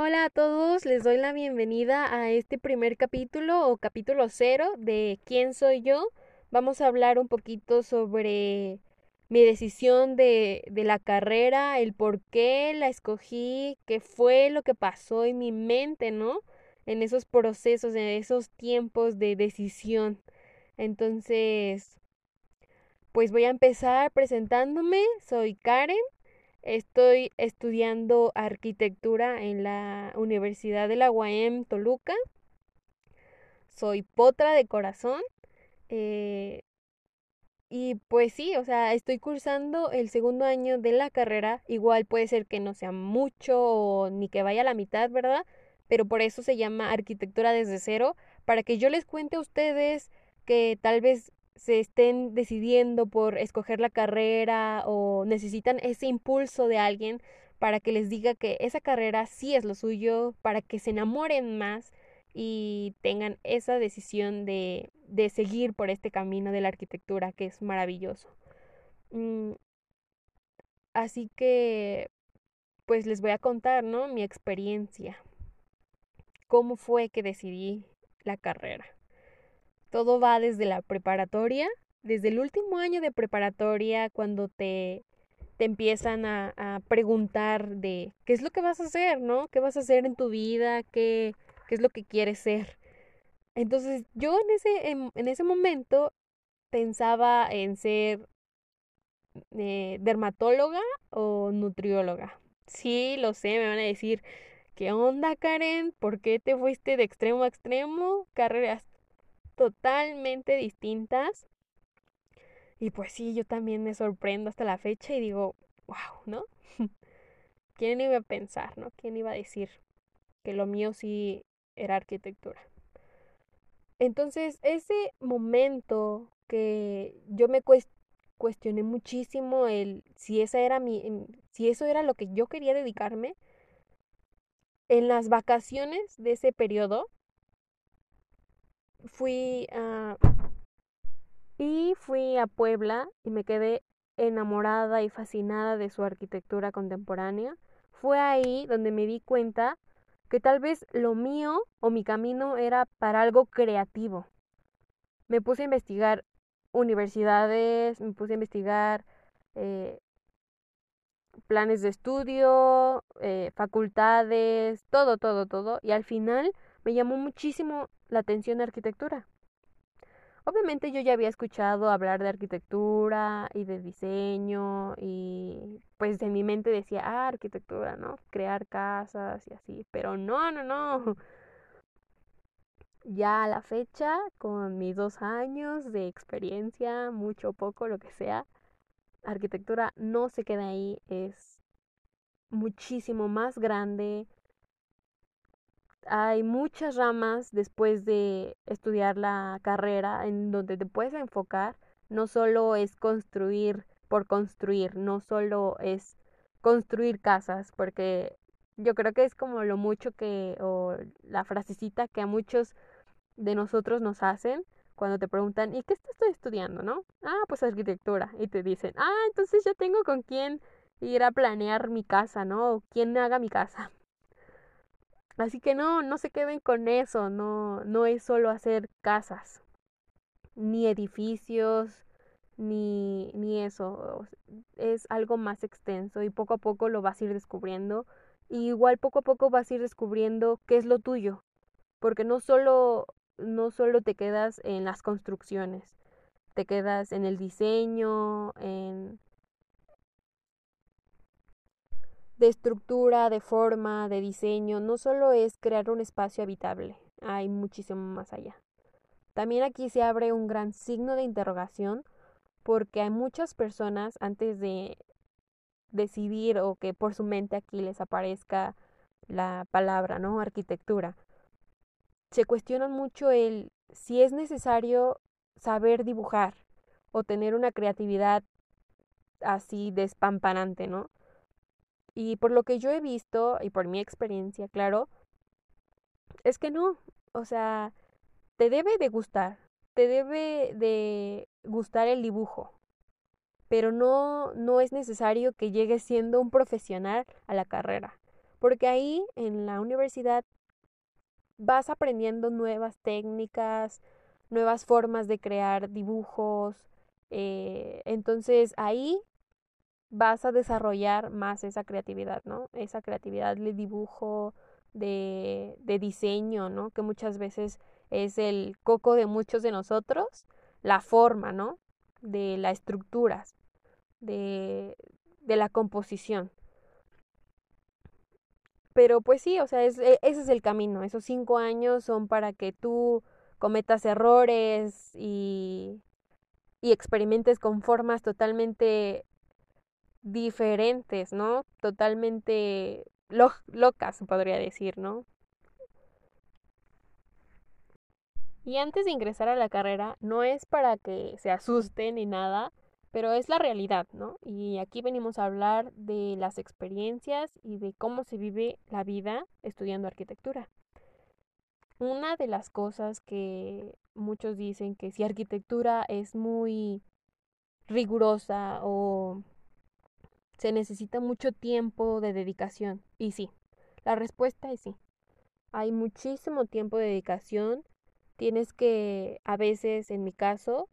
Hola a todos, les doy la bienvenida a este primer capítulo o capítulo cero de ¿Quién soy yo? Vamos a hablar un poquito sobre mi decisión de, de la carrera, el por qué la escogí, qué fue lo que pasó en mi mente, ¿no? En esos procesos, en esos tiempos de decisión. Entonces, pues voy a empezar presentándome. Soy Karen. Estoy estudiando arquitectura en la Universidad de la UAM Toluca. Soy potra de corazón. Eh, y pues sí, o sea, estoy cursando el segundo año de la carrera. Igual puede ser que no sea mucho o ni que vaya a la mitad, ¿verdad? Pero por eso se llama arquitectura desde cero, para que yo les cuente a ustedes que tal vez se estén decidiendo por escoger la carrera o necesitan ese impulso de alguien para que les diga que esa carrera sí es lo suyo, para que se enamoren más y tengan esa decisión de, de seguir por este camino de la arquitectura que es maravilloso. Mm, así que, pues les voy a contar, ¿no? Mi experiencia. ¿Cómo fue que decidí la carrera? Todo va desde la preparatoria, desde el último año de preparatoria, cuando te, te empiezan a, a, preguntar de qué es lo que vas a hacer, ¿no? ¿Qué vas a hacer en tu vida? ¿Qué, qué es lo que quieres ser? Entonces yo en ese, en, en ese momento pensaba en ser eh, dermatóloga o nutrióloga. Sí, lo sé, me van a decir, ¿qué onda Karen? ¿Por qué te fuiste de extremo a extremo? Carreras totalmente distintas. Y pues sí, yo también me sorprendo hasta la fecha y digo, wow, ¿no? ¿Quién iba a pensar, ¿no? ¿Quién iba a decir que lo mío sí era arquitectura? Entonces, ese momento que yo me cuestioné muchísimo el si esa era mi si eso era lo que yo quería dedicarme en las vacaciones de ese periodo fui a... Y fui a Puebla y me quedé enamorada y fascinada de su arquitectura contemporánea. Fue ahí donde me di cuenta que tal vez lo mío o mi camino era para algo creativo. Me puse a investigar universidades, me puse a investigar eh, planes de estudio, eh, facultades, todo, todo, todo. Y al final me llamó muchísimo la atención de arquitectura. Obviamente yo ya había escuchado hablar de arquitectura y de diseño y pues en mi mente decía, ah, arquitectura, ¿no? Crear casas y así, pero no, no, no. Ya a la fecha, con mis dos años de experiencia, mucho o poco, lo que sea, arquitectura no se queda ahí, es muchísimo más grande, hay muchas ramas después de estudiar la carrera en donde te puedes enfocar. No solo es construir por construir, no solo es construir casas, porque yo creo que es como lo mucho que, o la frasecita que a muchos de nosotros nos hacen cuando te preguntan, ¿y qué estoy estudiando, no? Ah, pues arquitectura. Y te dicen, ah, entonces ya tengo con quién ir a planear mi casa, ¿no? O quién haga mi casa. Así que no, no se queden con eso, no, no es solo hacer casas, ni edificios, ni, ni eso, es algo más extenso y poco a poco lo vas a ir descubriendo. Y igual poco a poco vas a ir descubriendo qué es lo tuyo, porque no solo, no solo te quedas en las construcciones, te quedas en el diseño, en, de estructura, de forma, de diseño, no solo es crear un espacio habitable, hay muchísimo más allá. También aquí se abre un gran signo de interrogación porque hay muchas personas antes de decidir o que por su mente aquí les aparezca la palabra, ¿no? Arquitectura. Se cuestionan mucho el si es necesario saber dibujar o tener una creatividad así despampanante, ¿no? Y por lo que yo he visto y por mi experiencia, claro, es que no, o sea, te debe de gustar, te debe de gustar el dibujo, pero no, no es necesario que llegues siendo un profesional a la carrera, porque ahí en la universidad vas aprendiendo nuevas técnicas, nuevas formas de crear dibujos, eh, entonces ahí vas a desarrollar más esa creatividad, ¿no? Esa creatividad de dibujo, de, de diseño, ¿no? Que muchas veces es el coco de muchos de nosotros, la forma, ¿no? De las estructuras, de, de la composición. Pero pues sí, o sea, e, ese es el camino. Esos cinco años son para que tú cometas errores y, y experimentes con formas totalmente diferentes, ¿no? Totalmente locas, podría decir, ¿no? Y antes de ingresar a la carrera, no es para que se asusten ni nada, pero es la realidad, ¿no? Y aquí venimos a hablar de las experiencias y de cómo se vive la vida estudiando arquitectura. Una de las cosas que muchos dicen que si arquitectura es muy rigurosa o se necesita mucho tiempo de dedicación. Y sí, la respuesta es sí. Hay muchísimo tiempo de dedicación. Tienes que, a veces, en mi caso,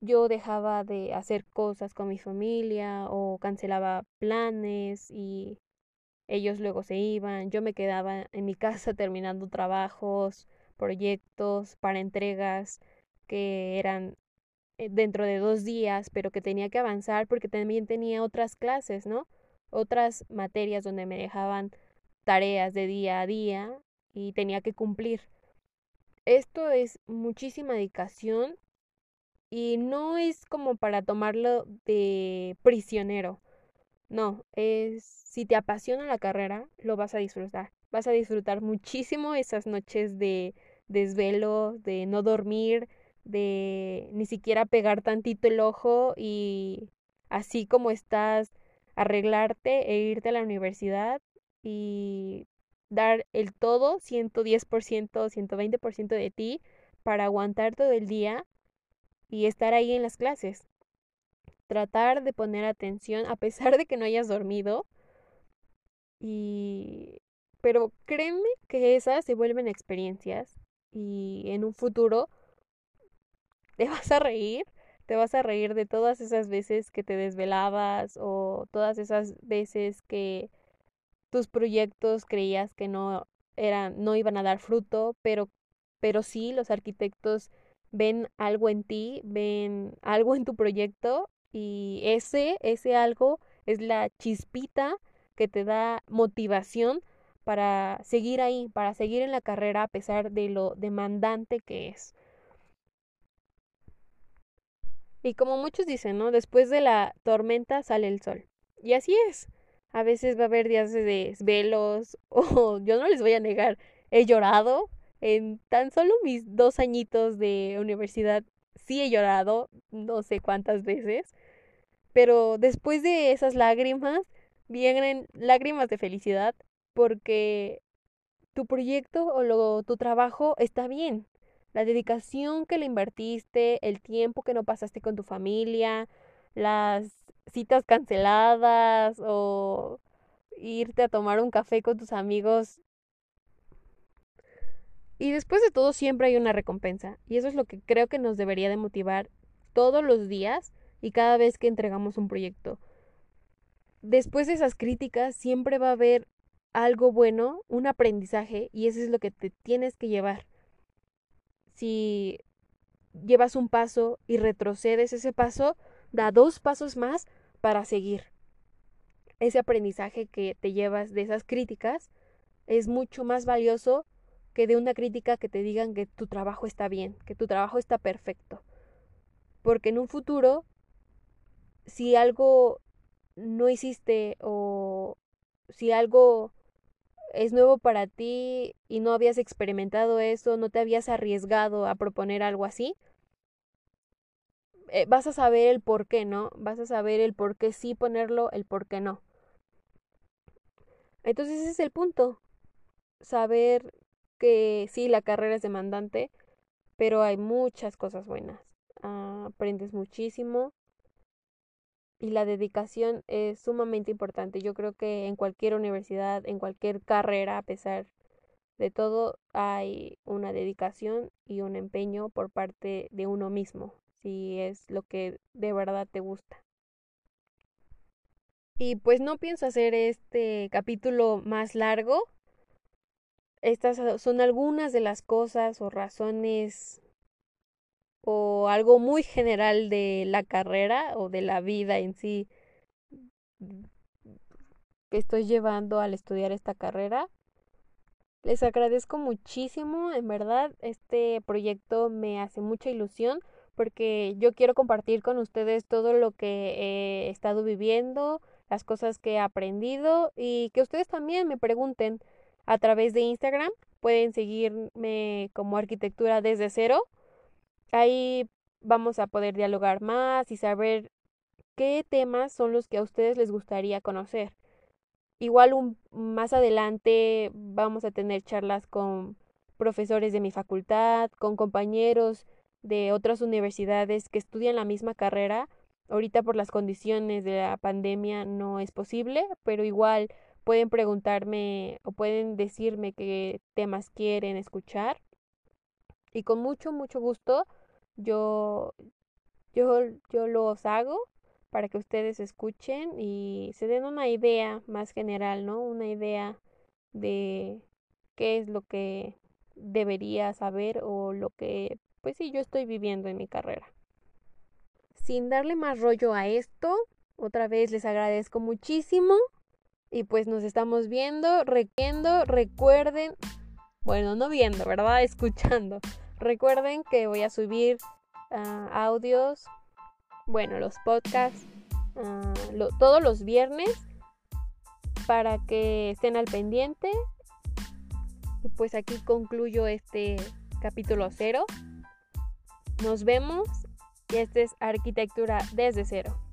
yo dejaba de hacer cosas con mi familia o cancelaba planes y ellos luego se iban. Yo me quedaba en mi casa terminando trabajos, proyectos para entregas que eran dentro de dos días, pero que tenía que avanzar porque también tenía otras clases, ¿no? Otras materias donde me dejaban tareas de día a día y tenía que cumplir. Esto es muchísima dedicación y no es como para tomarlo de prisionero. No, es si te apasiona la carrera, lo vas a disfrutar. Vas a disfrutar muchísimo esas noches de desvelo, de no dormir, de ni siquiera pegar tantito el ojo y así como estás, arreglarte e irte a la universidad y dar el todo, 110%, 120% de ti para aguantar todo el día y estar ahí en las clases. Tratar de poner atención a pesar de que no hayas dormido. Y pero créeme que esas se vuelven experiencias y en un futuro te vas a reír, te vas a reír de todas esas veces que te desvelabas o todas esas veces que tus proyectos creías que no eran no iban a dar fruto, pero pero sí los arquitectos ven algo en ti, ven algo en tu proyecto y ese, ese algo es la chispita que te da motivación para seguir ahí, para seguir en la carrera a pesar de lo demandante que es. Y como muchos dicen, ¿no? Después de la tormenta sale el sol. Y así es. A veces va a haber días de desvelos o yo no les voy a negar, he llorado, en tan solo mis dos añitos de universidad sí he llorado, no sé cuántas veces, pero después de esas lágrimas vienen lágrimas de felicidad porque tu proyecto o lo, tu trabajo está bien. La dedicación que le invertiste, el tiempo que no pasaste con tu familia, las citas canceladas o irte a tomar un café con tus amigos y después de todo siempre hay una recompensa. Y eso es lo que creo que nos debería de motivar todos los días y cada vez que entregamos un proyecto. Después de esas críticas siempre va a haber algo bueno, un aprendizaje, y eso es lo que te tienes que llevar. Si llevas un paso y retrocedes ese paso, da dos pasos más para seguir. Ese aprendizaje que te llevas de esas críticas es mucho más valioso que de una crítica que te digan que tu trabajo está bien, que tu trabajo está perfecto. Porque en un futuro, si algo no hiciste o si algo es nuevo para ti y no habías experimentado eso, no te habías arriesgado a proponer algo así, eh, vas a saber el por qué no, vas a saber el por qué sí ponerlo, el por qué no. Entonces ese es el punto, saber que sí, la carrera es demandante, pero hay muchas cosas buenas. Ah, aprendes muchísimo y la dedicación es sumamente importante. Yo creo que en cualquier universidad, en cualquier carrera, a pesar de todo, hay una dedicación y un empeño por parte de uno mismo, si es lo que de verdad te gusta. Y pues no pienso hacer este capítulo más largo. Estas son algunas de las cosas o razones o algo muy general de la carrera o de la vida en sí que estoy llevando al estudiar esta carrera. Les agradezco muchísimo, en verdad, este proyecto me hace mucha ilusión porque yo quiero compartir con ustedes todo lo que he estado viviendo, las cosas que he aprendido y que ustedes también me pregunten a través de Instagram. Pueden seguirme como arquitectura desde cero. Ahí vamos a poder dialogar más y saber qué temas son los que a ustedes les gustaría conocer. Igual un, más adelante vamos a tener charlas con profesores de mi facultad, con compañeros de otras universidades que estudian la misma carrera. Ahorita por las condiciones de la pandemia no es posible, pero igual pueden preguntarme o pueden decirme qué temas quieren escuchar. Y con mucho, mucho gusto yo, yo, yo los hago para que ustedes escuchen y se den una idea más general, ¿no? Una idea de qué es lo que debería saber o lo que, pues sí, yo estoy viviendo en mi carrera. Sin darle más rollo a esto, otra vez les agradezco muchísimo y pues nos estamos viendo, requiendo, recuerden, bueno, no viendo, ¿verdad? Escuchando. Recuerden que voy a subir ah, audios, bueno, los podcasts, ah, todos los viernes para que estén al pendiente. Y pues aquí concluyo este capítulo cero. Nos vemos y esta es arquitectura desde cero.